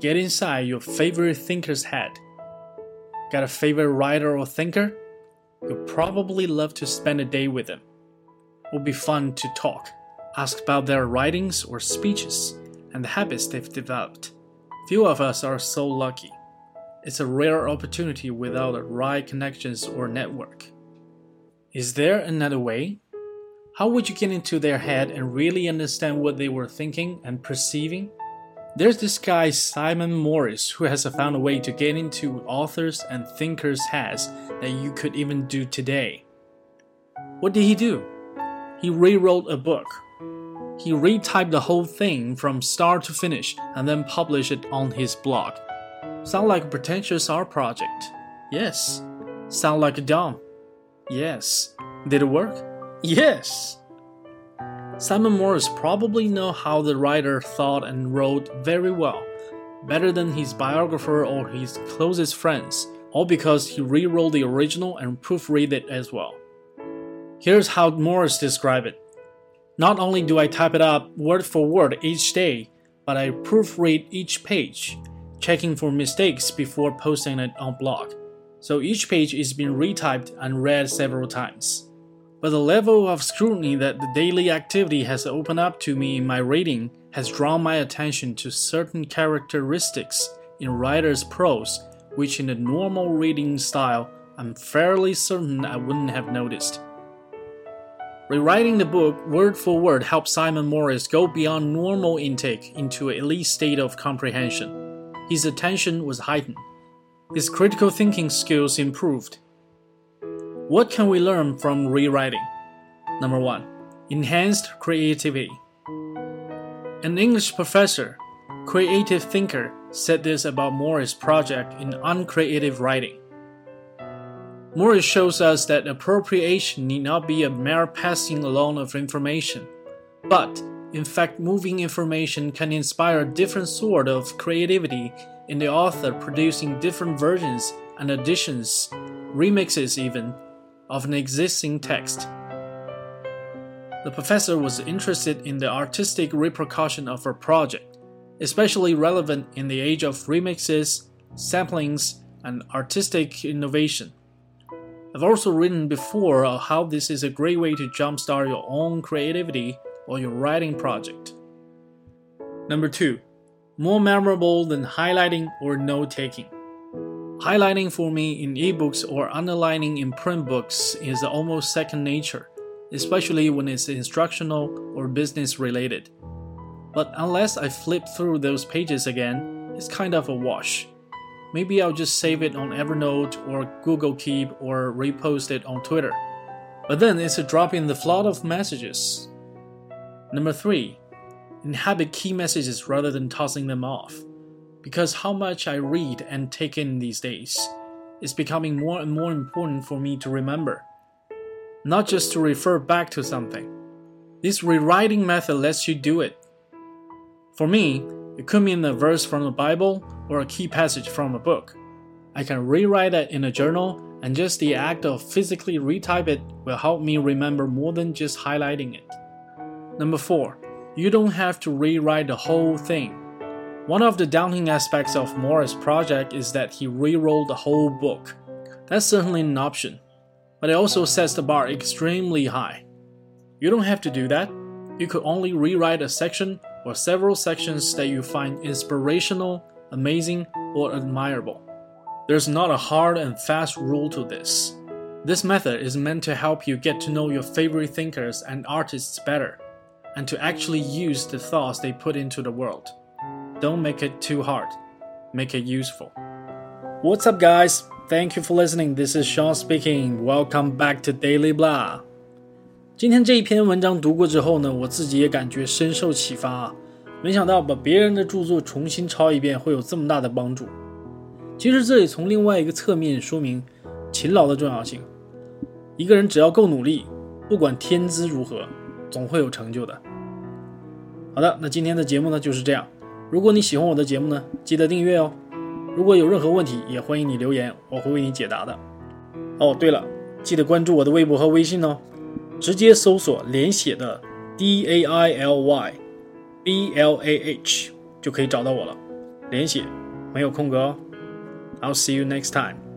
get inside your favorite thinker's head. Got a favorite writer or thinker? You'll probably love to spend a day with them. It Will be fun to talk, ask about their writings or speeches and the habits they've developed. Few of us are so lucky. It's a rare opportunity without the right connections or network. Is there another way? How would you get into their head and really understand what they were thinking and perceiving? There's this guy, Simon Morris, who has found a way to get into authors and thinkers' heads that you could even do today. What did he do? He rewrote a book. He retyped the whole thing from start to finish and then published it on his blog. Sound like a pretentious art project? Yes. Sound like a dumb? Yes. Did it work? Yes. Simon Morris probably know how the writer thought and wrote very well, better than his biographer or his closest friends, all because he rewrote the original and proofread it as well. Here's how Morris described it. Not only do I type it up word for word each day, but I proofread each page, checking for mistakes before posting it on blog. So each page is being retyped and read several times. But the level of scrutiny that the daily activity has opened up to me in my reading has drawn my attention to certain characteristics in writer's prose, which in the normal reading style I'm fairly certain I wouldn't have noticed. Rewriting the book word for word helped Simon Morris go beyond normal intake into an elite state of comprehension. His attention was heightened. His critical thinking skills improved what can we learn from rewriting? Number one, enhanced creativity. An English professor, creative thinker, said this about Morris' project in Uncreative Writing. Morris shows us that appropriation need not be a mere passing along of information, but in fact, moving information can inspire a different sort of creativity in the author producing different versions and additions, remixes even, of an existing text. The professor was interested in the artistic repercussion of her project, especially relevant in the age of remixes, samplings, and artistic innovation. I've also written before how this is a great way to jumpstart your own creativity or your writing project. Number two, more memorable than highlighting or note taking. Highlighting for me in ebooks or underlining in print books is almost second nature, especially when it's instructional or business related. But unless I flip through those pages again, it's kind of a wash. Maybe I'll just save it on Evernote or Google Keep or repost it on Twitter. But then it's a drop in the flood of messages. Number 3. Inhabit key messages rather than tossing them off because how much I read and take in these days is becoming more and more important for me to remember, not just to refer back to something. This rewriting method lets you do it. For me, it could mean a verse from the Bible or a key passage from a book. I can rewrite it in a journal, and just the act of physically retype it will help me remember more than just highlighting it. Number 4. You don't have to rewrite the whole thing. One of the daunting aspects of Morris' project is that he rewrote the whole book. That's certainly an option, but it also sets the bar extremely high. You don't have to do that. You could only rewrite a section or several sections that you find inspirational, amazing, or admirable. There's not a hard and fast rule to this. This method is meant to help you get to know your favorite thinkers and artists better, and to actually use the thoughts they put into the world. Don't make it too hard. Make it useful. What's up, guys? Thank you for listening. This is Sean speaking. Welcome back to Daily Blah. 今天这一篇文章读过之后呢，我自己也感觉深受启发啊！没想到把别人的著作重新抄一遍会有这么大的帮助。其实这也从另外一个侧面说明勤劳的重要性。一个人只要够努力，不管天资如何，总会有成就的。好的，那今天的节目呢就是这样。如果你喜欢我的节目呢，记得订阅哦。如果有任何问题，也欢迎你留言，我会为你解答的。哦，对了，记得关注我的微博和微信哦，直接搜索连写的 D A I L Y B L A H 就可以找到我了。连写，没有空格哦。I'll see you next time.